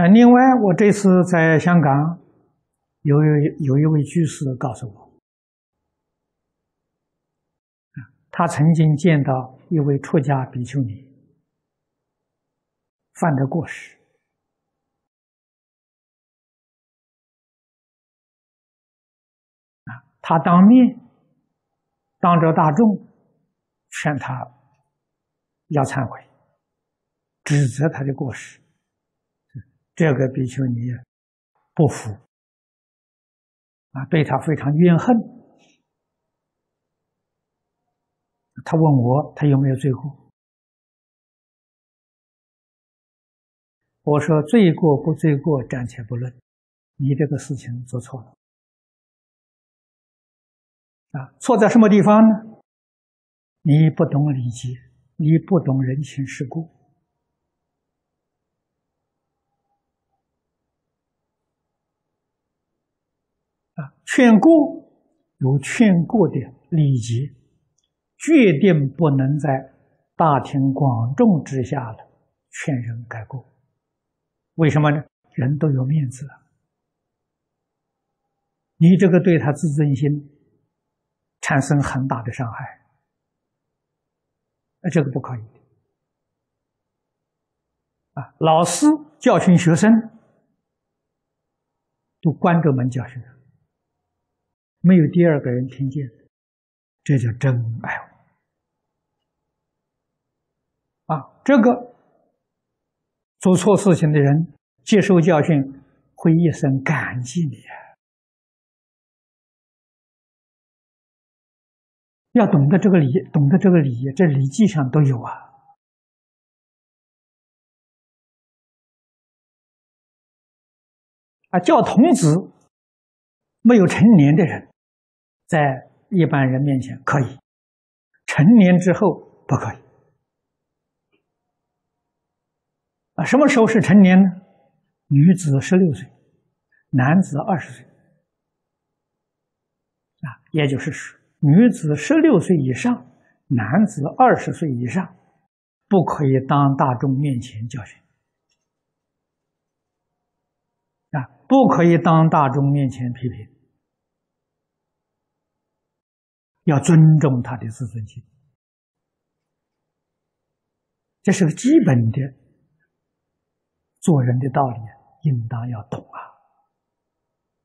啊，另外，我这次在香港，有有一位居士告诉我，他曾经见到一位出家比丘尼犯的过失，啊，他当面当着大众劝他要忏悔，指责他的过失。这个比丘尼不服啊，对他非常怨恨。他问我，他有没有罪过？我说：罪过不罪过，暂且不论。你这个事情做错了啊！错在什么地方呢？你不懂礼节，你不懂人情世故。劝过有劝过的礼节，决定不能在大庭广众之下的劝人改过。为什么呢？人都有面子，你这个对他自尊心产生很大的伤害，那这个不可以啊！老师教训学生，都关着门教训他。没有第二个人听见，这叫真爱啊！这个做错事情的人接受教训，会一生感激你啊！要懂得这个理，懂得这个礼，这礼记上都有啊！啊，叫童子，没有成年的人。在一般人面前可以，成年之后不可以。啊，什么时候是成年呢？女子十六岁，男子二十岁。啊，也就是说，女子十六岁以上，男子二十岁以上，不可以当大众面前教训。啊，不可以当大众面前批评。要尊重他的自尊心，这是个基本的做人的道理，应当要懂。